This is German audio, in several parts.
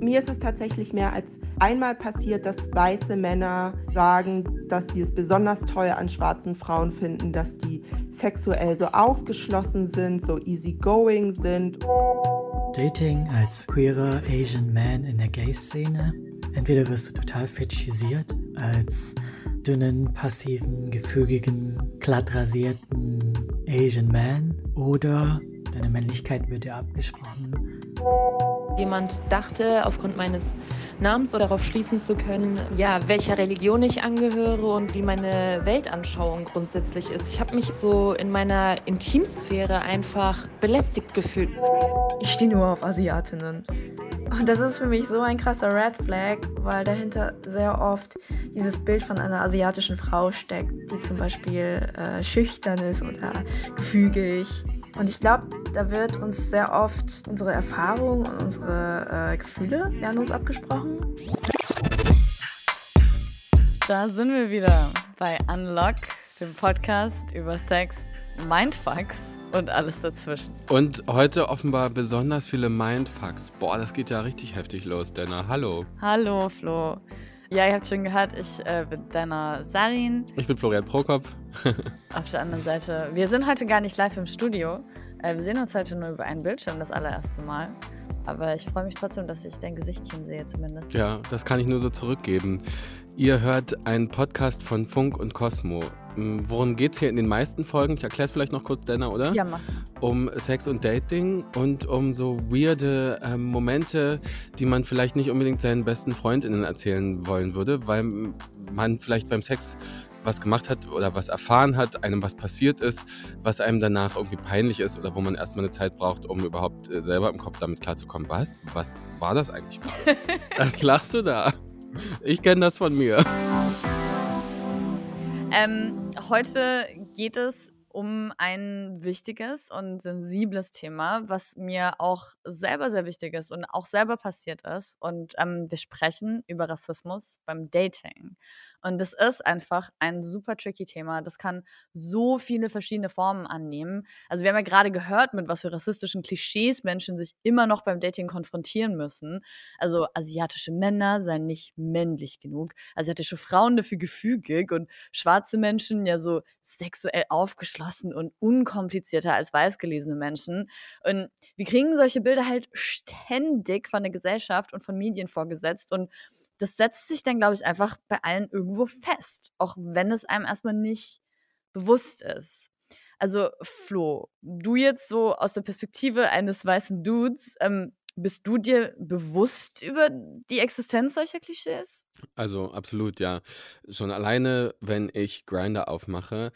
mir ist es tatsächlich mehr als einmal passiert, dass weiße Männer sagen, dass sie es besonders toll an schwarzen Frauen finden, dass die sexuell so aufgeschlossen sind, so easygoing sind. Dating als queerer Asian Man in der Gay-Szene. Entweder wirst du total fetischisiert als dünnen, passiven, gefügigen, glatt rasierten Asian Man oder deine Männlichkeit wird dir abgesprochen. Jemand dachte, aufgrund meines Namens oder darauf schließen zu können, ja, welcher Religion ich angehöre und wie meine Weltanschauung grundsätzlich ist. Ich habe mich so in meiner Intimsphäre einfach belästigt gefühlt. Ich stehe nur auf Asiatinnen. Und das ist für mich so ein krasser Red Flag, weil dahinter sehr oft dieses Bild von einer asiatischen Frau steckt, die zum Beispiel äh, schüchtern ist oder gefügig. Und ich glaube, da wird uns sehr oft unsere Erfahrung und unsere äh, Gefühle werden uns abgesprochen. Da sind wir wieder bei Unlock, dem Podcast über Sex, Mindfucks und alles dazwischen. Und heute offenbar besonders viele Mindfucks. Boah, das geht ja richtig heftig los, Dana. Hallo. Hallo, Flo. Ja, ihr habt schon gehört, ich äh, bin deiner Salin. Ich bin Florian Prokop. Auf der anderen Seite, wir sind heute gar nicht live im Studio. Äh, wir sehen uns heute nur über einen Bildschirm das allererste Mal. Aber ich freue mich trotzdem, dass ich dein Gesichtchen sehe, zumindest. Ja, das kann ich nur so zurückgeben. Ihr hört einen Podcast von Funk und Cosmo. Hm, worum geht es hier in den meisten Folgen? Ich erkläre es vielleicht noch kurz, Dana, oder? Ja, mach. Um Sex und Dating und um so weirde äh, Momente, die man vielleicht nicht unbedingt seinen besten Freundinnen erzählen wollen würde, weil man vielleicht beim Sex was gemacht hat oder was erfahren hat, einem was passiert ist, was einem danach irgendwie peinlich ist oder wo man erstmal eine Zeit braucht, um überhaupt äh, selber im Kopf damit klarzukommen. Was? Was war das eigentlich gerade? was lachst du da? Ich kenne das von mir. Ähm, heute geht es um ein wichtiges und sensibles Thema, was mir auch selber sehr wichtig ist und auch selber passiert ist. Und ähm, wir sprechen über Rassismus beim Dating. Und das ist einfach ein super tricky Thema. Das kann so viele verschiedene Formen annehmen. Also wir haben ja gerade gehört, mit was für rassistischen Klischees Menschen sich immer noch beim Dating konfrontieren müssen. Also asiatische Männer seien nicht männlich genug, asiatische Frauen dafür gefügig und schwarze Menschen ja so sexuell aufgeschlossen und unkomplizierter als weißgelesene Menschen. Und wir kriegen solche Bilder halt ständig von der Gesellschaft und von Medien vorgesetzt und das setzt sich dann, glaube ich, einfach bei allen irgendwo fest, auch wenn es einem erstmal nicht bewusst ist. Also, Flo, du jetzt so aus der Perspektive eines weißen Dudes, ähm, bist du dir bewusst über die Existenz solcher Klischees? Also absolut, ja. Schon alleine, wenn ich Grinder aufmache,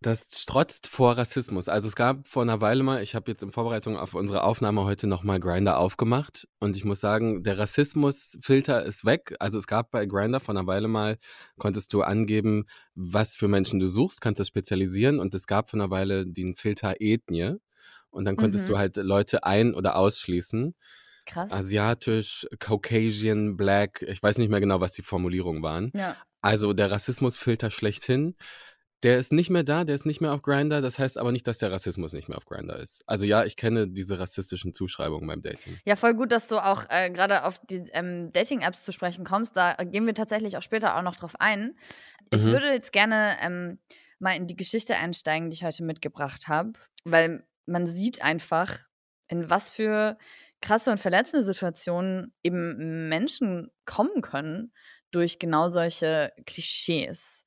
das strotzt vor Rassismus. Also es gab vor einer Weile mal, ich habe jetzt in Vorbereitung auf unsere Aufnahme heute nochmal Grinder aufgemacht und ich muss sagen, der Rassismusfilter ist weg. Also es gab bei Grinder vor einer Weile mal, konntest du angeben, was für Menschen du suchst, kannst das spezialisieren und es gab vor einer Weile den Filter Ethnie und dann konntest mhm. du halt Leute ein- oder ausschließen. Krass. Asiatisch, Caucasian, Black, ich weiß nicht mehr genau, was die Formulierungen waren. Ja. Also der Rassismusfilter schlechthin. Der ist nicht mehr da, der ist nicht mehr auf Grinder. Das heißt aber nicht, dass der Rassismus nicht mehr auf Grinder ist. Also ja, ich kenne diese rassistischen Zuschreibungen beim Dating. Ja, voll gut, dass du auch äh, gerade auf die ähm, Dating-Apps zu sprechen kommst. Da gehen wir tatsächlich auch später auch noch drauf ein. Ich mhm. würde jetzt gerne ähm, mal in die Geschichte einsteigen, die ich heute mitgebracht habe, weil man sieht einfach, in was für krasse und verletzende Situationen eben Menschen kommen können durch genau solche Klischees.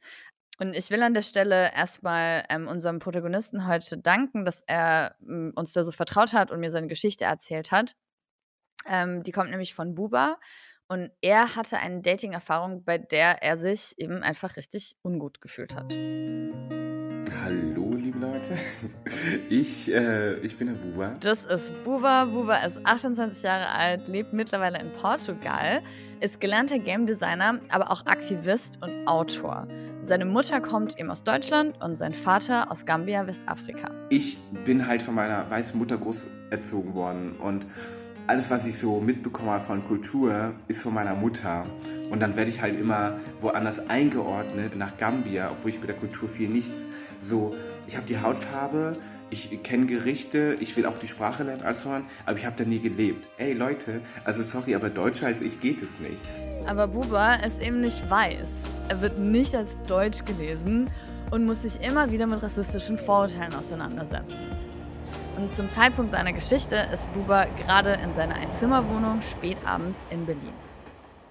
Und ich will an der Stelle erstmal ähm, unserem Protagonisten heute danken, dass er ähm, uns da so vertraut hat und mir seine Geschichte erzählt hat. Ähm, die kommt nämlich von Buba. Und er hatte eine Dating-Erfahrung, bei der er sich eben einfach richtig ungut gefühlt hat. Hallo, Leute. Ich, äh, ich bin der Buba. Das ist Buba. Buba ist 28 Jahre alt, lebt mittlerweile in Portugal, ist gelernter Game Designer, aber auch Aktivist und Autor. Seine Mutter kommt eben aus Deutschland und sein Vater aus Gambia, Westafrika. Ich bin halt von meiner weißen Mutter groß erzogen worden und alles, was ich so mitbekomme von Kultur, ist von meiner Mutter. Und dann werde ich halt immer woanders eingeordnet, nach Gambia, obwohl ich mit der Kultur viel nichts so. Ich habe die Hautfarbe, ich kenne Gerichte, ich will auch die Sprache lernen, alles voran, aber ich habe da nie gelebt. Ey Leute, also sorry, aber deutscher als ich geht es nicht. Aber Buba ist eben nicht weiß. Er wird nicht als deutsch gelesen und muss sich immer wieder mit rassistischen Vorurteilen auseinandersetzen. Und zum Zeitpunkt seiner Geschichte ist Buba gerade in seiner Einzimmerwohnung spät abends in Berlin.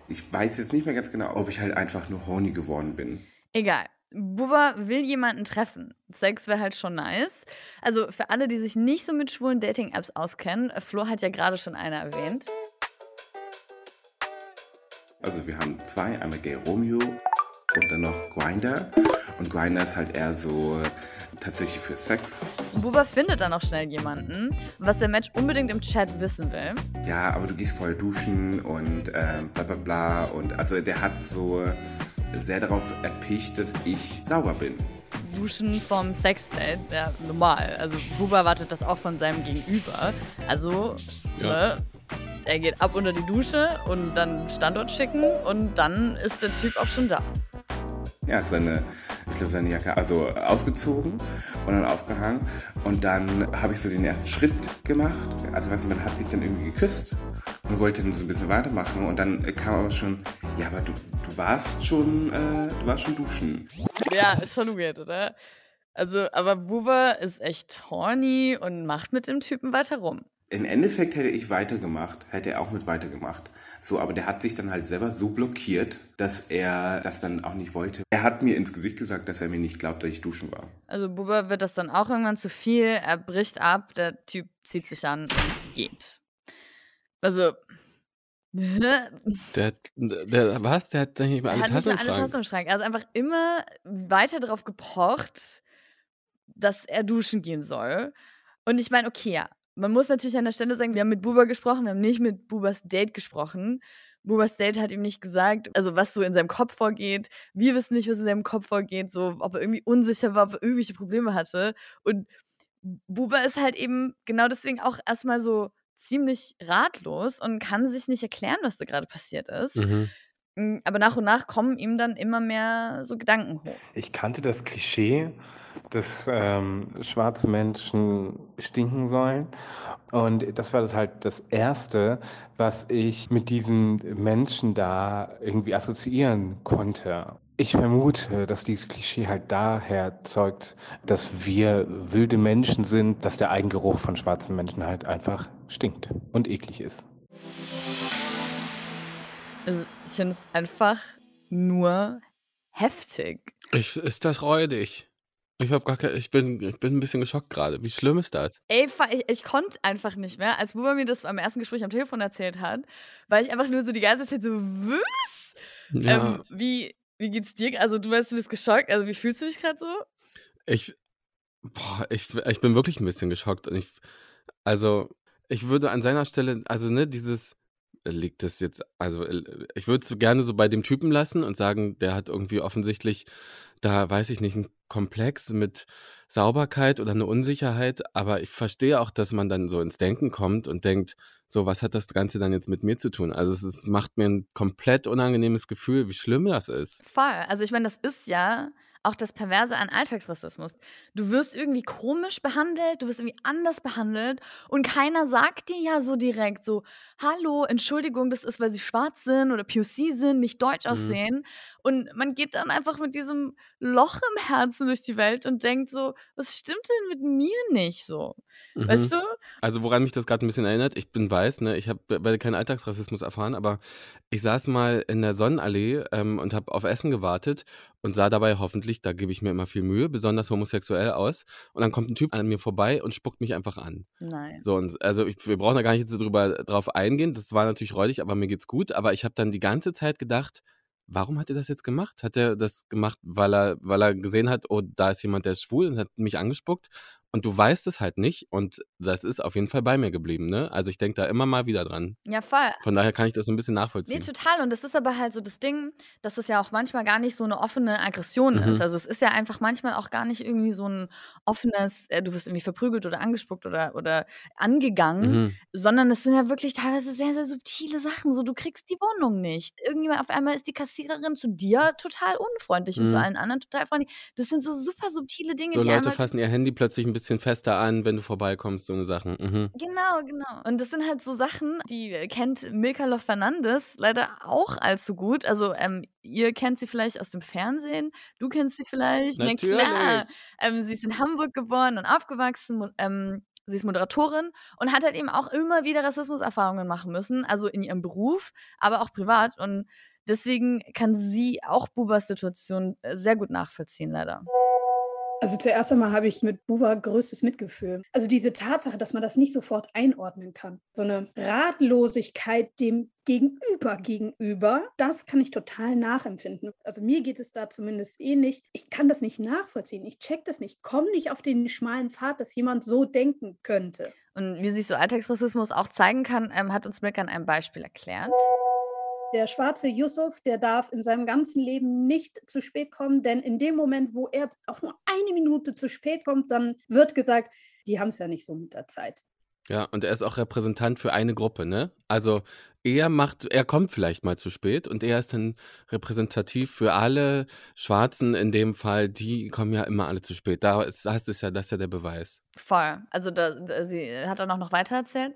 Ich weiß jetzt nicht mehr ganz genau, ob ich halt einfach nur horny geworden bin. Egal. Buba will jemanden treffen. Sex wäre halt schon nice. Also für alle, die sich nicht so mit schwulen Dating-Apps auskennen, Flo hat ja gerade schon eine erwähnt. Also wir haben zwei, einmal Gay Romeo und dann noch Grinder. Und Grinder ist halt eher so tatsächlich für Sex. Buba findet dann auch schnell jemanden, was der Match unbedingt im Chat wissen will. Ja, aber du gehst voll duschen und äh, bla bla bla. Und also der hat so sehr darauf erpicht, dass ich sauber bin. Duschen vom Sexdate, ja, normal. Also Buba erwartet das auch von seinem Gegenüber. Also, Ja. ne, er geht ab unter die Dusche und dann Standort schicken und dann ist der Typ auch schon da. Er hat seine, ich glaube, seine Jacke also ausgezogen und dann aufgehangen. Und dann habe ich so den ersten Schritt gemacht. Also, weißt du, man hat sich dann irgendwie geküsst und wollte dann so ein bisschen weitermachen. Und dann kam aber schon, ja, aber du, du warst schon, äh, du warst schon duschen. Ja, ist schon weird, oder? Also, aber Buba ist echt horny und macht mit dem Typen weiter rum. Im Endeffekt hätte ich weitergemacht, hätte er auch mit weitergemacht. So, aber der hat sich dann halt selber so blockiert, dass er das dann auch nicht wollte. Er hat mir ins Gesicht gesagt, dass er mir nicht glaubt, dass ich duschen war. Also Buba wird das dann auch irgendwann zu viel. Er bricht ab, der Typ zieht sich an und geht. Also. er Der, der, was? Der hat nicht mehr alle nicht Tassen mehr im alle Schrank. Tassen im Schrank. Er hat einfach immer weiter darauf gepocht, dass er duschen gehen soll. Und ich meine, okay, ja, man muss natürlich an der Stelle sagen, wir haben mit Buba gesprochen, wir haben nicht mit Bubas Date gesprochen. Bubas Date hat ihm nicht gesagt, also was so in seinem Kopf vorgeht. Wir wissen nicht, was in seinem Kopf vorgeht, so ob er irgendwie unsicher war, ob er irgendwelche Probleme hatte. Und Buba ist halt eben genau deswegen auch erstmal so ziemlich ratlos und kann sich nicht erklären, was da gerade passiert ist. Mhm. Mm, Aber nach und nach kommen ihm dann immer mehr so Gedanken hoch. Ich kannte das Klischee, dass ähm, schwarze Menschen stinken sollen. Und das war das halt das Erste, was ich mit diesen Menschen da irgendwie assoziieren konnte. Ich vermute, dass dieses Klischee halt daher zeugt, dass wir wilde Menschen sind, dass der Eigengeruch von schwarzen Menschen halt einfach stinkt und eklig ist. Also ich finde es einfach nur heftig. Ich, ist das räudig? Ich hab gar kein, ich bin, ich bin ein bisschen geschockt gerade. Wie schlimm ist das? Ey, ich, ich konnte einfach nicht mehr, als Buba mir das beim ersten Gespräch am Telefon erzählt hat, weil ich einfach nur so die ganze Zeit so, was? Ja, Ähm, wie, wie geht's dir? Also du weißt, du bist geschockt. Also wie fühlst du dich gerade so? ich, boah, ich, ich bin wirklich ein bisschen geschockt. Und ich, also, ich würde an seiner Stelle, also, ne, dieses, liegt das jetzt, also, ich würde es gerne so bei dem Typen lassen und sagen, der hat irgendwie offensichtlich da, weiß ich nicht, einen Komplex mit Sauberkeit oder eine Unsicherheit. Aber ich verstehe auch, dass man dann so ins Denken kommt und denkt, so, was hat das Ganze dann jetzt mit mir zu tun? Also, es ist, macht mir ein komplett unangenehmes Gefühl, wie schlimm das ist. Voll. Also ich meine, das ist ja auch das Perverse an Alltagsrassismus. Du wirst irgendwie komisch behandelt, du wirst irgendwie anders behandelt und keiner sagt dir ja so direkt so, hallo, Entschuldigung, das ist, weil sie schwarz sind oder POC sind, nicht deutsch Mhm. aussehen. Und man geht dann einfach mit diesem Loch im Herzen durch die Welt und denkt so, was stimmt denn mit mir nicht so? Mhm. Weißt du? Also woran mich das gerade ein bisschen erinnert, ich bin weiß, ne, ich habe werde keinen Alltagsrassismus erfahren, aber ich saß mal in der Sonnenallee ähm, und habe auf Essen gewartet und sah dabei hoffentlich, da gebe ich mir immer viel Mühe, besonders homosexuell aus. Und dann kommt ein Typ an mir vorbei und spuckt mich einfach an. Nein. So, und also ich, wir brauchen da gar nicht jetzt so drüber drauf eingehen. Das war natürlich räudig, aber mir geht's gut. Aber ich habe dann die ganze Zeit gedacht, warum hat er das jetzt gemacht? Hat er das gemacht, weil er, weil er gesehen hat, oh, da ist jemand, der ist schwul und hat mich angespuckt? Und du weißt es halt nicht und das ist auf jeden Fall bei mir geblieben, ne? Also ich denke da immer mal wieder dran. Ja, voll. Von daher kann ich das so ein bisschen Nee, nachvollziehen. total. Und das ist aber halt so das Ding, dass es ja auch manchmal gar nicht so eine offene Aggression Mhm. ist. Also es ist ja einfach manchmal auch gar nicht irgendwie so ein offenes, äh, du wirst irgendwie verprügelt oder angespuckt oder, oder angegangen, Mhm. sondern es sind ja wirklich teilweise sehr, sehr subtile Sachen. So, du kriegst die Wohnung nicht. Irgendjemand, auf einmal ist die Kassiererin zu dir total unfreundlich und zu Mhm. allen anderen total freundlich. Das sind so super subtile Dinge, So die Leute fassen ihr Handy plötzlich ein bisschen bisschen fester an, wenn du vorbeikommst, so eine Sachen. Mhm. Genau, genau. Und das sind halt so Sachen, die kennt Milka Love Fernandes leider auch allzu gut. Also ähm, ihr kennt sie vielleicht aus dem Fernsehen, du kennst sie vielleicht. Natürlich. Na klar. Ähm, sie ist in Hamburg geboren und aufgewachsen. Ähm, sie ist Moderatorin und hat halt eben auch immer wieder Rassismuserfahrungen machen müssen, also in ihrem Beruf, aber auch privat. Und deswegen kann sie auch Bubas Situation äh, sehr gut nachvollziehen, leider. Also zuerst einmal habe ich mit Buba größtes Mitgefühl. Also diese Tatsache, dass man das nicht sofort einordnen kann. So eine Ratlosigkeit dem Gegenüber gegenüber, das kann ich total nachempfinden. Also mir geht es da zumindest ähnlich. Ich kann das nicht nachvollziehen. Ich check das nicht. Komm nicht auf den schmalen Pfad, dass jemand so denken könnte. Und wie sich so Alltagsrassismus auch zeigen kann, ähm, hat uns Milka an einem Beispiel erklärt. Der schwarze Yusuf, der darf in seinem ganzen Leben nicht zu spät kommen, denn in dem Moment, wo er auch nur eine Minute zu spät kommt, dann wird gesagt, die haben es ja nicht so mit der Zeit. Ja, und er ist auch Repräsentant für eine Gruppe, ne? Also er macht, er kommt vielleicht mal zu spät und er ist dann repräsentativ für alle Schwarzen in dem Fall, die kommen ja immer alle zu spät. Da ist, das ist ja, das ist ja der Beweis. Voll. Also da, da, sie hat er noch weiter erzählt.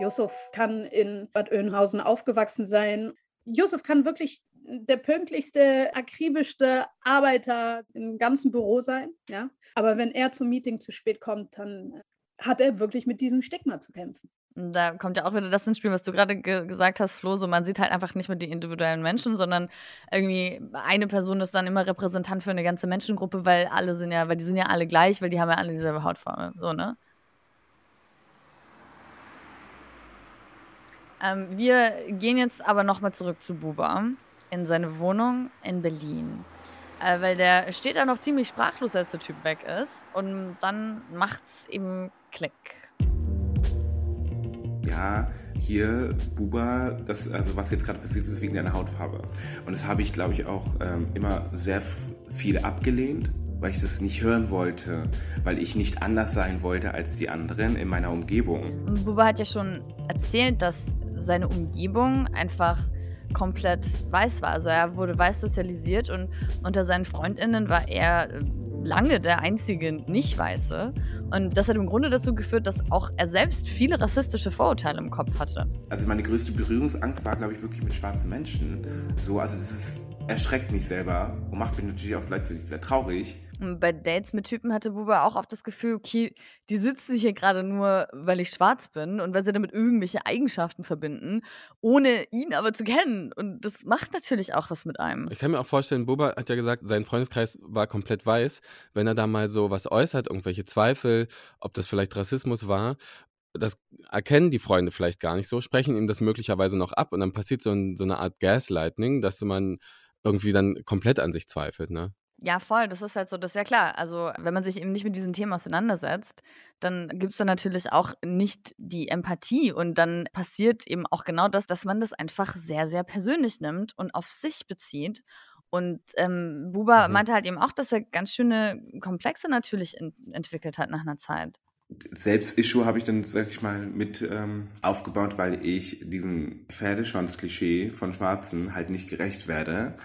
Yusuf kann in Bad Oeynhausen aufgewachsen sein. Yusuf kann wirklich der pünktlichste, akribischste Arbeiter im ganzen Büro sein. Ja? Aber wenn er zum Meeting zu spät kommt, dann hat er wirklich mit diesem Stigma zu kämpfen. Da kommt ja auch wieder das ins Spiel, was du gerade ge gesagt hast, Flo. So, man sieht halt einfach nicht mehr die individuellen Menschen, sondern irgendwie eine Person ist dann immer Repräsentant für eine ganze Menschengruppe, weil alle sind ja, weil die sind ja alle gleich, weil die haben ja alle dieselbe Hautfarbe. So, ne? Ähm, wir gehen jetzt aber nochmal zurück zu Buba in seine Wohnung in Berlin. Äh, weil der steht da noch ziemlich sprachlos, als der Typ weg ist. Und dann macht's eben Klick. Ja, hier, Buba, das, also was jetzt gerade passiert ist, wegen deiner Hautfarbe. Und das habe ich, glaube ich, auch ähm, immer sehr viel abgelehnt, weil ich das nicht hören wollte, weil ich nicht anders sein wollte als die anderen in meiner Umgebung. Und Buba hat ja schon erzählt, dass seine Umgebung einfach komplett weiß war. Also er wurde weiß sozialisiert und unter seinen Freundinnen war er äh, lange der einzige Nicht-Weiße. Und das hat im Grunde dazu geführt, dass auch er selbst viele rassistische Vorurteile im Kopf hatte. Also meine größte Berührungsangst war, glaube ich, wirklich mit schwarzen Menschen. So, also es ist, erschreckt mich selber und macht mich natürlich auch gleichzeitig sehr traurig. Bei Dates mit Typen hatte Buba auch oft das Gefühl, okay, die sitzen hier gerade nur, weil ich schwarz bin und weil sie damit irgendwelche Eigenschaften verbinden, ohne ihn aber zu kennen. Und das macht natürlich auch was mit einem. Ich kann mir auch vorstellen, Buba hat ja gesagt, sein Freundeskreis war komplett weiß. Wenn er da mal so was äußert, irgendwelche Zweifel, ob das vielleicht Rassismus war, das erkennen die Freunde vielleicht gar nicht so, sprechen ihm das möglicherweise noch ab und dann passiert so, ein, so eine Art Gaslightning, dass man irgendwie dann komplett an sich zweifelt, ne? Ja, voll, das ist halt so, das ist ja klar. Also, wenn man sich eben nicht mit diesen Themen auseinandersetzt, dann gibt es da natürlich auch nicht die Empathie und dann passiert eben auch genau das, dass man das einfach sehr, sehr persönlich nimmt und auf sich bezieht. Und ähm, Buba mhm. meinte halt eben auch, dass er ganz schöne Komplexe natürlich in, entwickelt hat nach einer Zeit. Selbst-Issue habe ich dann, sag ich mal, mit ähm, aufgebaut, weil ich diesem Pferdeschwanz-Klischee von Schwarzen halt nicht gerecht werde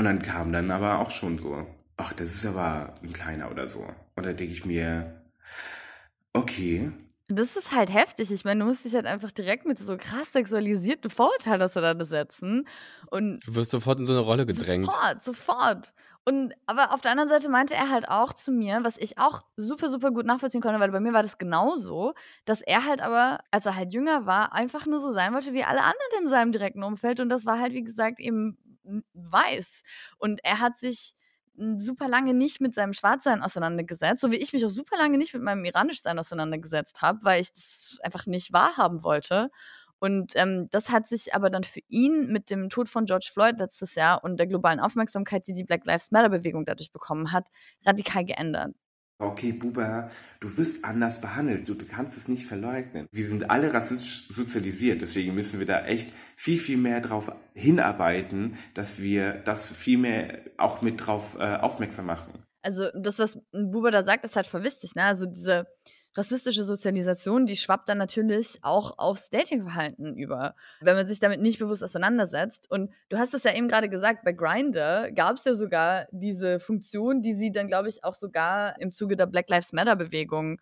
und dann kam dann aber auch schon so, ach, das ist aber ein kleiner oder so. Und da denke ich mir, okay. Das ist halt heftig. Ich meine, du musst dich halt einfach direkt mit so krass sexualisierten Vorurteilen auseinandersetzen. Und du wirst sofort in so eine Rolle gedrängt. Sofort, sofort. Und aber auf der anderen Seite meinte er halt auch zu mir, was ich auch super, super gut nachvollziehen konnte, weil bei mir war das genauso, dass er halt aber, als er halt jünger war, einfach nur so sein wollte wie alle anderen in seinem direkten Umfeld. Und das war halt, wie gesagt, eben weiß. Und er hat sich super lange nicht mit seinem Schwarzsein auseinandergesetzt, so wie ich mich auch super lange nicht mit meinem Iranischsein auseinandergesetzt habe, weil ich das einfach nicht wahrhaben wollte. Und ähm, das hat sich aber dann für ihn mit dem Tod von George Floyd letztes Jahr und der globalen Aufmerksamkeit, die die Black Lives Matter-Bewegung dadurch bekommen hat, radikal geändert. Okay, Buba, du wirst anders behandelt. Du, kannst es nicht verleugnen. Wir sind alle rassistisch sozialisiert. Deswegen müssen wir da echt viel, viel mehr drauf hinarbeiten, dass wir das viel mehr auch mit drauf äh, aufmerksam machen. Also das, was Buba da sagt, ist halt voll wichtig. Ne? Also diese rassistische Sozialisation, die schwappt dann natürlich auch aufs Datingverhalten über, wenn man sich damit nicht bewusst auseinandersetzt. Und du hast es ja eben gerade gesagt, bei Grindr gab es ja sogar diese Funktion, die sie dann, glaube ich, auch sogar im Zuge der Black Lives Matter Bewegung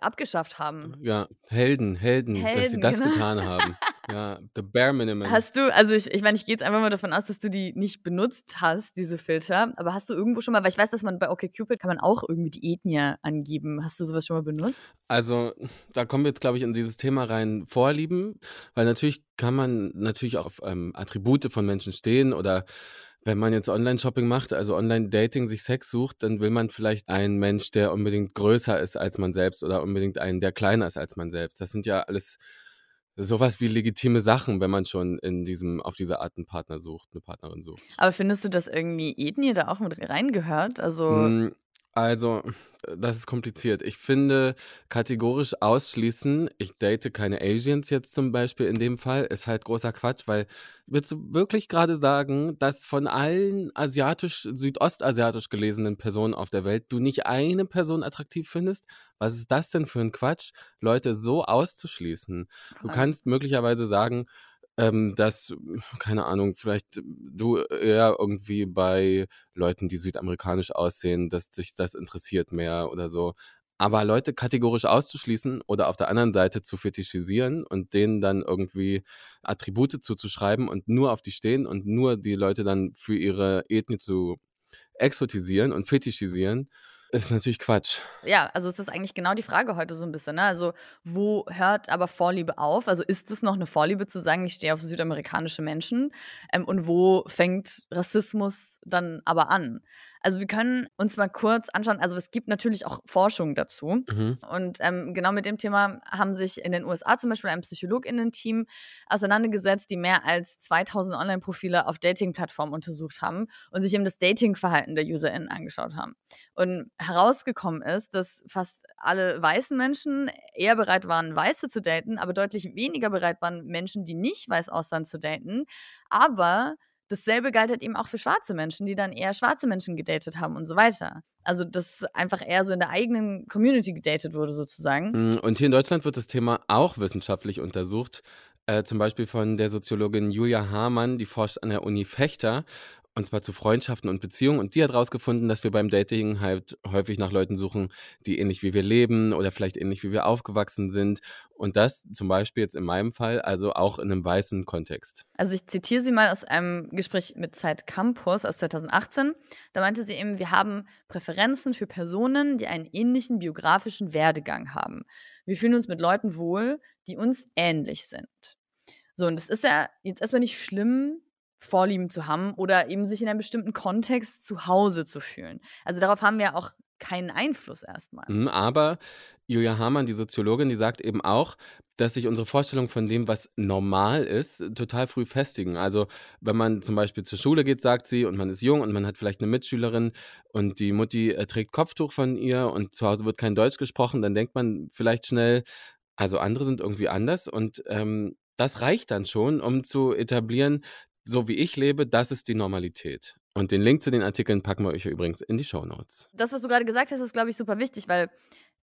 abgeschafft haben. Ja, Helden, Helden, Helden dass sie das genau. getan haben. Ja, the bare minimum. Hast du, also ich, ich meine, ich gehe jetzt einfach mal davon aus, dass du die nicht benutzt hast, diese Filter, aber hast du irgendwo schon mal, weil ich weiß, dass man bei OkCupid kann man auch irgendwie die Ethnie angeben. Hast du sowas schon mal benutzt? Also, da kommen wir jetzt, glaube ich, in dieses Thema rein Vorlieben, weil natürlich kann man natürlich auch auf ähm, Attribute von Menschen stehen oder wenn man jetzt Online-Shopping macht, also Online-Dating, sich Sex sucht, dann will man vielleicht einen Mensch, der unbedingt größer ist als man selbst oder unbedingt einen, der kleiner ist als man selbst. Das sind ja alles sowas wie legitime Sachen, wenn man schon in diesem, auf diese Art einen Partner sucht, eine Partnerin sucht. Aber findest du, dass irgendwie Ethnie da auch mit reingehört? Also, Mm, Also, das ist kompliziert. Ich finde, kategorisch ausschließen, ich date keine Asians jetzt zum Beispiel in dem Fall, ist halt großer Quatsch, weil willst du wirklich gerade sagen, dass von allen asiatisch, südostasiatisch gelesenen Personen auf der Welt du nicht eine Person attraktiv findest? Was ist das denn für ein Quatsch, Leute so auszuschließen? Du Voll. kannst möglicherweise sagen, ähm, dass, keine Ahnung, vielleicht du eher irgendwie bei Leuten, die südamerikanisch aussehen, dass sich das interessiert mehr oder so. Aber Leute kategorisch auszuschließen oder auf der anderen Seite zu fetischisieren und denen dann irgendwie Attribute zuzuschreiben und nur auf die stehen und nur die Leute dann für ihre Ethnie zu exotisieren und fetischisieren, ist natürlich Quatsch. ja, also ist das eigentlich genau die Frage heute so ein bisschen. Ne? Also, wo hört aber Vorliebe auf? Also, ist es noch eine Vorliebe zu sagen, ich stehe auf südamerikanische Menschen? Ähm, und wo fängt Rassismus dann aber an? Also, wir können uns mal kurz anschauen. Also, es gibt natürlich auch Forschung dazu. Mhm. Und ähm, genau mit dem Thema haben sich in den USA zum Beispiel ein PsychologInnen-Team auseinandergesetzt, die mehr als 2000 Online-Profile auf Dating-Plattformen untersucht haben und sich eben das Dating-Verhalten der UserInnen angeschaut haben. Und herausgekommen ist, dass fast alle weißen Menschen eher bereit waren, Weiße zu daten, aber deutlich weniger bereit waren, Menschen, die nicht weiß aussahen, zu daten. Aber dasselbe galt halt eben auch für schwarze Menschen, die dann eher schwarze Menschen gedatet haben und so weiter. Also, dass einfach eher so in der eigenen Community gedatet wurde, sozusagen. Mm, Und hier in Deutschland wird das Thema auch wissenschaftlich untersucht. Äh, zum Beispiel von der Soziologin Julia Hamann, die forscht an der Uni Fechter. Und zwar zu Freundschaften und Beziehungen. Und die hat herausgefunden, dass wir beim Dating halt häufig nach Leuten suchen, die ähnlich wie wir leben oder vielleicht ähnlich wie wir aufgewachsen sind. Und das zum Beispiel jetzt in meinem Fall, also auch in einem weißen Kontext. Also ich zitiere sie mal aus einem Gespräch mit Zeit Campus aus 2018. Da meinte sie eben, wir haben Präferenzen für Personen, die einen ähnlichen biografischen Werdegang haben. Wir fühlen uns mit Leuten wohl, die uns ähnlich sind. So, und es ist ja jetzt erstmal nicht schlimm, Vorlieben zu haben oder eben sich in einem bestimmten Kontext zu Hause zu fühlen. Also darauf haben wir auch keinen Einfluss erstmal. Mhm, Aber Julia Hamann, die Soziologin, die sagt eben auch, dass sich unsere Vorstellung von dem, was normal ist, total früh festigen. Also wenn man zum Beispiel zur Schule geht, sagt sie, und man ist jung und man hat vielleicht eine Mitschülerin und die Mutti äh, trägt Kopftuch von ihr und zu Hause wird kein Deutsch gesprochen, dann denkt man vielleicht schnell, also andere sind irgendwie anders und ähm, das reicht dann schon, um zu etablieren, so wie ich lebe, das ist die Normalität. Und den Link zu den Artikeln packen wir euch übrigens in die Show Notes. das, was du gerade gesagt hast, ist, glaube ich, super wichtig, weil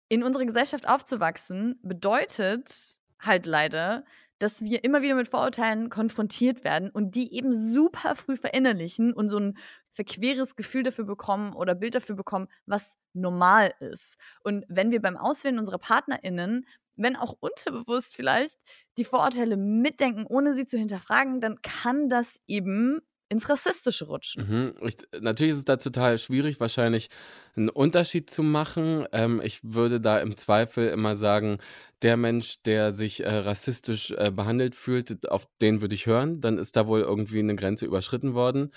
in unserer Gesellschaft aufzuwachsen bedeutet halt leider, dass wir immer wieder mit Vorurteilen konfrontiert werden und die eben super früh verinnerlichen und so ein verqueres Gefühl dafür bekommen oder Bild dafür bekommen, was normal ist. Und wenn wir beim Auswählen unserer PartnerInnen, wenn auch unterbewusst vielleicht, die Vorurteile mitdenken, ohne sie zu hinterfragen, dann kann das eben ins Rassistische rutschen. Mhm. Ich, natürlich ist es da total schwierig, wahrscheinlich einen Unterschied zu machen. Ähm, ich würde da im Zweifel immer sagen, der Mensch, der sich äh, rassistisch äh, behandelt fühlt, auf den würde ich hören. Dann ist da wohl irgendwie eine Grenze überschritten worden.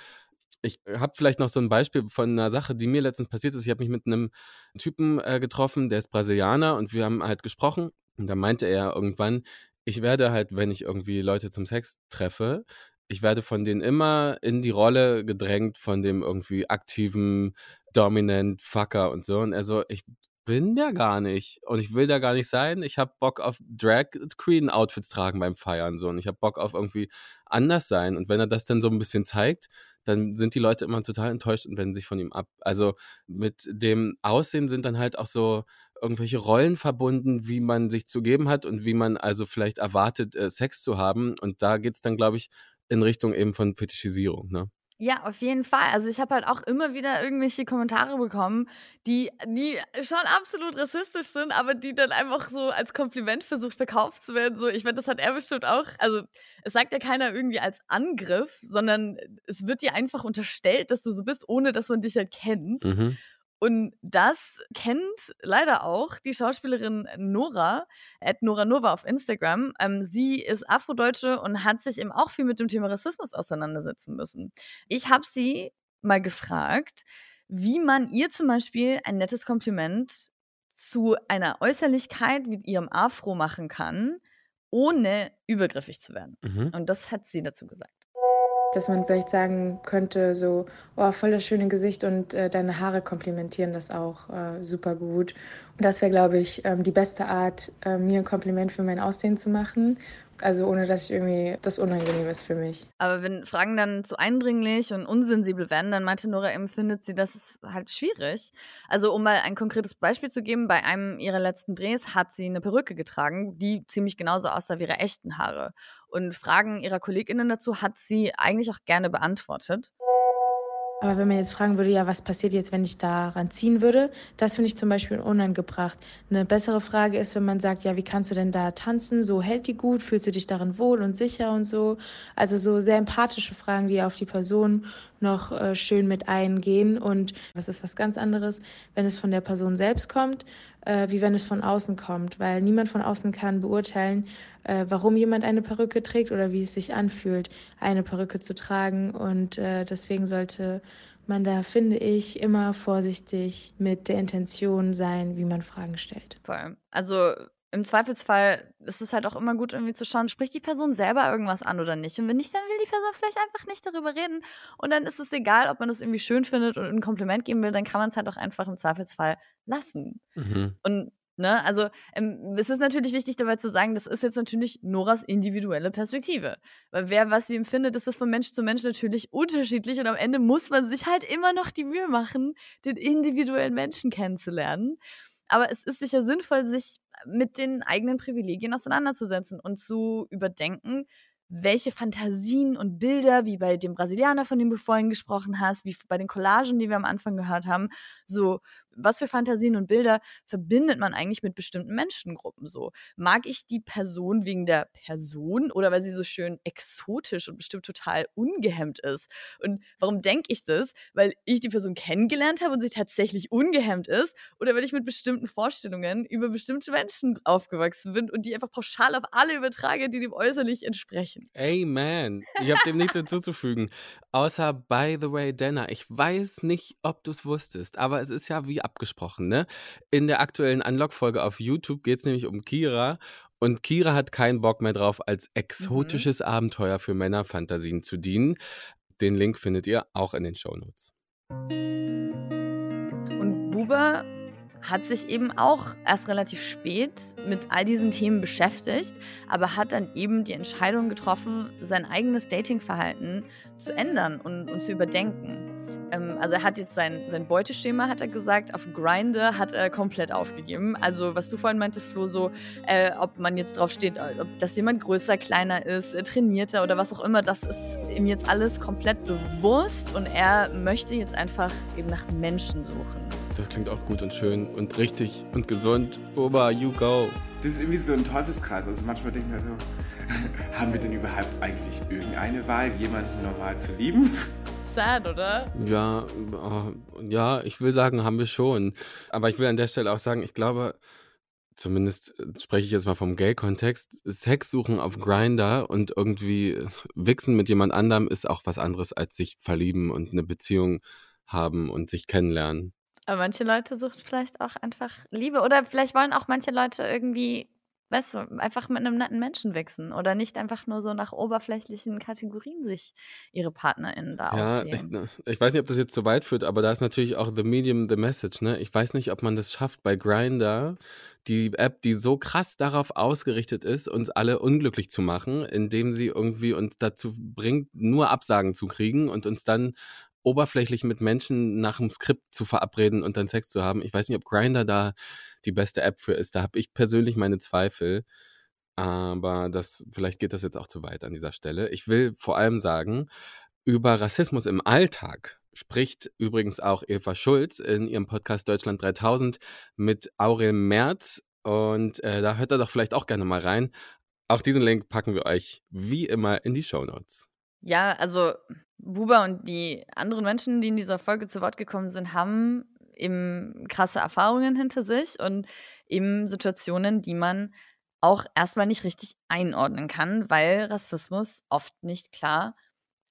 Ich habe vielleicht noch so ein Beispiel von einer Sache, die mir letztens passiert ist. Ich habe mich mit einem Typen äh, getroffen, der ist Brasilianer und wir haben halt gesprochen. Und da meinte er irgendwann, ich werde halt, wenn ich irgendwie Leute zum Sex treffe, ich werde von denen immer in die Rolle gedrängt von dem irgendwie aktiven, dominant Fucker und so. Und er so, ich bin der gar nicht und ich will da gar nicht sein. Ich habe Bock auf Drag Queen Outfits tragen beim Feiern so und ich habe Bock auf irgendwie anders sein. Und wenn er das dann so ein bisschen zeigt, dann sind die Leute immer total enttäuscht und wenden sich von ihm ab. Also mit dem Aussehen sind dann halt auch so irgendwelche Rollen verbunden, wie man sich zu geben hat und wie man also vielleicht erwartet, äh, Sex zu haben. Und da geht es dann, glaube ich, in Richtung eben von Fetischisierung. Ne? Ja, auf jeden Fall. Also ich habe halt auch immer wieder irgendwelche Kommentare bekommen, die, die schon absolut rassistisch sind, aber die dann einfach so als Kompliment versucht verkauft zu werden. So, ich meine, das hat er bestimmt auch. Also es sagt ja keiner irgendwie als Angriff, sondern es wird dir einfach unterstellt, dass du so bist, ohne dass man dich halt kennt. Mhm. Und das kennt leider auch die Schauspielerin Nora, at Nora Nova auf Instagram. Ähm, sie ist Afrodeutsche und hat sich eben auch viel mit dem Thema Rassismus auseinandersetzen müssen. Ich habe sie mal gefragt, wie man ihr zum Beispiel ein nettes Kompliment zu einer Äußerlichkeit wie ihrem Afro machen kann, ohne übergriffig zu werden. Mhm. Und das hat sie dazu gesagt dass man vielleicht sagen könnte, so, oh, voll das schöne Gesicht und äh, deine Haare komplimentieren das auch äh, super gut. Und das wäre, glaube ich, ähm, die beste Art, äh, mir ein Kompliment für mein Aussehen zu machen. Also ohne dass ich irgendwie das unangenehm ist für mich. Aber wenn Fragen dann zu eindringlich und unsensibel werden, dann meinte Nora eben, findet sie das halt schwierig. Also um mal ein konkretes Beispiel zu geben, bei einem ihrer letzten Drehs hat sie eine Perücke getragen, die ziemlich genauso aussah wie ihre echten Haare. Und Fragen ihrer KollegInnen dazu hat sie eigentlich auch gerne beantwortet. Aber wenn man jetzt fragen würde, ja, was passiert jetzt, wenn ich daran ziehen würde, das finde ich zum Beispiel unangebracht. Eine bessere Frage ist, wenn man sagt, ja, wie kannst du denn da tanzen? So hält die gut, fühlst du dich darin wohl und sicher und so. Also so sehr empathische Fragen, die auf die Person noch äh, schön mit eingehen. Und was ist was ganz anderes, wenn es von der Person selbst kommt, äh, wie wenn es von außen kommt, weil niemand von außen kann beurteilen, äh, warum jemand eine Perücke trägt oder wie es sich anfühlt, eine Perücke zu tragen. Und äh, deswegen sollte man da, finde ich, immer vorsichtig mit der Intention sein, wie man Fragen stellt. Vor allem. Also im Zweifelsfall ist es halt auch immer gut, irgendwie zu schauen, spricht die Person selber irgendwas an oder nicht. Und wenn nicht, dann will die Person vielleicht einfach nicht darüber reden. Und dann ist es egal, ob man das irgendwie schön findet und ein Kompliment geben will, dann kann man es halt auch einfach im Zweifelsfall lassen. Mhm. Und Ne? Also ähm, es ist natürlich wichtig dabei zu sagen, das ist jetzt natürlich Noras individuelle Perspektive. Weil wer was wie empfindet, ist das von Mensch zu Mensch natürlich unterschiedlich und am Ende muss man sich halt immer noch die Mühe machen, den individuellen Menschen kennenzulernen. Aber es ist sicher sinnvoll, sich mit den eigenen Privilegien auseinanderzusetzen und zu überdenken, welche Fantasien und Bilder, wie bei dem Brasilianer, von dem du vorhin gesprochen hast, wie bei den Collagen, die wir am Anfang gehört haben, so was für Fantasien und Bilder verbindet man eigentlich mit bestimmten Menschengruppen so? Mag ich die Person wegen der Person oder weil sie so schön exotisch und bestimmt total ungehemmt ist? Und warum denke ich das? Weil ich die Person kennengelernt habe und sie tatsächlich ungehemmt ist oder weil ich mit bestimmten Vorstellungen über bestimmte Menschen aufgewachsen bin und die einfach pauschal auf alle übertrage, die dem äußerlich entsprechen? Amen. Ich habe dem nichts hinzuzufügen. Außer, by the way, Dana, ich weiß nicht, ob du es wusstest, aber es ist ja wie abgesprochen, ne? In der aktuellen Unlock-Folge auf YouTube geht es nämlich um Kira. Und Kira hat keinen Bock mehr drauf, als exotisches mhm. Abenteuer für Männerfantasien zu dienen. Den Link findet ihr auch in den Shownotes. Und Buba hat sich eben auch erst relativ spät mit all diesen Themen beschäftigt, aber hat dann eben die Entscheidung getroffen, sein eigenes Datingverhalten zu ändern und, und zu überdenken. Ähm, also er hat jetzt sein, sein Beuteschema, hat er gesagt, auf Grinder hat er komplett aufgegeben. Also was du vorhin meintest, Flo, so äh, ob man jetzt drauf steht, äh, ob das jemand größer, kleiner ist, äh, trainierter oder was auch immer, das ist ihm jetzt alles komplett bewusst und er möchte jetzt einfach eben nach Menschen suchen. Das klingt auch gut und schön und richtig und gesund. Boba, you go. Das ist irgendwie so ein Teufelskreis. Also manchmal denke ich mir so, haben wir denn überhaupt eigentlich irgendeine Wahl, jemanden normal zu lieben? Sad, oder? Ja, äh, ja, ich will sagen, haben wir schon. Aber ich will an der Stelle auch sagen, ich glaube, zumindest spreche ich jetzt mal vom Gay-Kontext, Sex suchen auf Grinder und irgendwie wichsen mit jemand anderem ist auch was anderes als sich verlieben und eine Beziehung haben und sich kennenlernen. Aber manche Leute suchen vielleicht auch einfach Liebe oder vielleicht wollen auch manche Leute irgendwie weißt du, einfach mit einem netten Menschen wechseln oder nicht einfach nur so nach oberflächlichen Kategorien sich ihre PartnerInnen da ja, auswählen. Ich, ne, ich weiß nicht, ob das jetzt zu weit führt, aber da ist natürlich auch the medium, the message, ne? Ich weiß nicht, ob man das schafft bei Grinder, die App, die so krass darauf ausgerichtet ist, uns alle unglücklich zu machen, indem sie irgendwie uns dazu bringt, nur Absagen zu kriegen und uns dann oberflächlich mit Menschen nach dem Skript zu verabreden und dann Sex zu haben. Ich weiß nicht, ob Grinder da die beste App für ist. Da habe ich persönlich meine Zweifel. Aber das, vielleicht geht das jetzt auch zu weit an dieser Stelle. Ich will vor allem sagen, über Rassismus im Alltag spricht übrigens auch Eva Schulz in ihrem Podcast Deutschland 3000 mit Aurel Merz. Und äh, da hört er doch vielleicht auch gerne mal rein. Auch diesen Link packen wir euch wie immer in die Show Notes. Ja, also Buba und die anderen Menschen, die in dieser Folge zu Wort gekommen sind, haben eben krasse Erfahrungen hinter sich und eben Situationen, die man auch erstmal nicht richtig einordnen kann, weil Rassismus oft nicht klar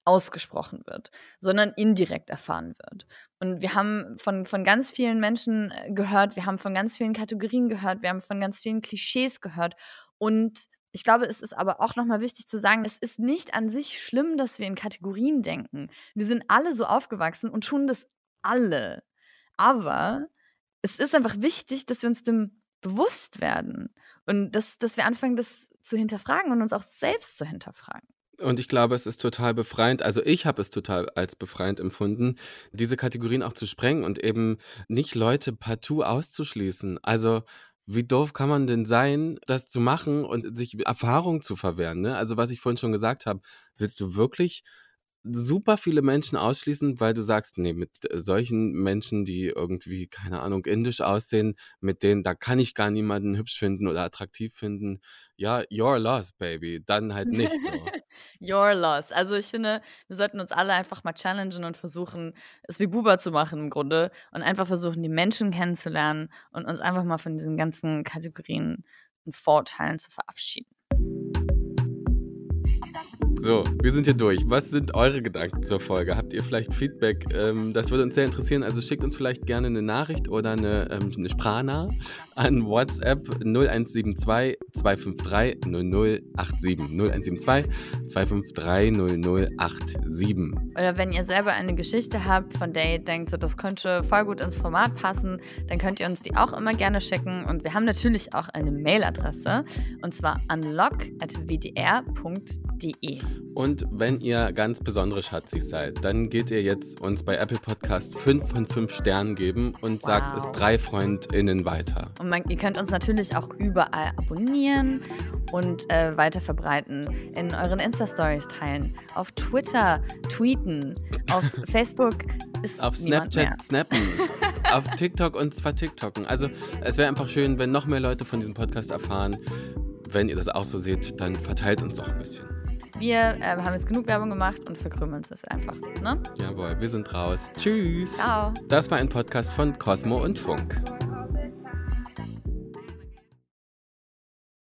ausgesprochen wird, sondern indirekt erfahren wird. Und wir haben von, von ganz vielen Menschen äh, gehört, wir haben von ganz vielen Kategorien gehört, wir haben von ganz vielen Klischees gehört. Und ich glaube, es ist aber auch nochmal wichtig zu sagen, es ist nicht an sich schlimm, dass wir in Kategorien denken. Wir sind alle so aufgewachsen und tun das alle. Aber es ist einfach wichtig, dass wir uns dem bewusst werden und dass, dass wir anfangen, das zu hinterfragen und uns auch selbst zu hinterfragen. Und ich glaube, es ist total befreiend. Also ich habe es total als befreiend empfunden, diese Kategorien auch zu sprengen und eben nicht Leute partout auszuschließen. Also wie doof kann man denn sein, das zu machen und sich Erfahrung zu verwehren? Ne? Also was ich vorhin schon gesagt habe, willst du wirklich super viele Menschen ausschließen, weil du sagst, nee, mit solchen Menschen, die irgendwie, keine Ahnung, indisch aussehen, mit denen, da kann ich gar niemanden hübsch finden oder attraktiv finden. Ja, you're lost, baby. Dann halt nicht so. you're lost. Also ich finde, wir sollten uns alle einfach mal challengen und versuchen, es wie Buba zu machen im Grunde und einfach versuchen, die Menschen kennenzulernen und uns einfach mal von diesen ganzen Kategorien und Vorteilen zu verabschieden. So, wir sind hier durch. Was sind eure Gedanken zur Folge? Habt ihr vielleicht Feedback? Ähm, das würde uns sehr interessieren. Also schickt uns vielleicht gerne eine Nachricht oder eine, ähm, eine Sprachna an WhatsApp 0172 253 0087. 0172 253 0087. Oder wenn ihr selber eine Geschichte habt, von der ihr denkt, so, das könnte voll gut ins Format passen, dann könnt ihr uns die auch immer gerne schicken. Und wir haben natürlich auch eine Mailadresse und zwar unlock.wdr.de. Und wenn ihr ganz besondere Schatzis seid, dann geht ihr jetzt uns bei Apple Podcast 5 von 5 Sternen geben und wow. sagt es drei FreundInnen weiter. Und man, ihr könnt uns natürlich auch überall abonnieren und äh, weiter verbreiten, in euren Insta-Stories teilen, auf Twitter tweeten, auf Facebook ist Auf Snapchat snappen, auf TikTok und zwar TikToken. Also es wäre einfach schön, wenn noch mehr Leute von diesem Podcast erfahren. Wenn ihr das auch so seht, dann verteilt uns doch ein bisschen. Wir äh, haben jetzt genug Werbung gemacht und verkrümmeln uns das einfach. Ne? Jawohl, wir sind raus. Tschüss. Ciao. Das war ein Podcast von Cosmo und Funk.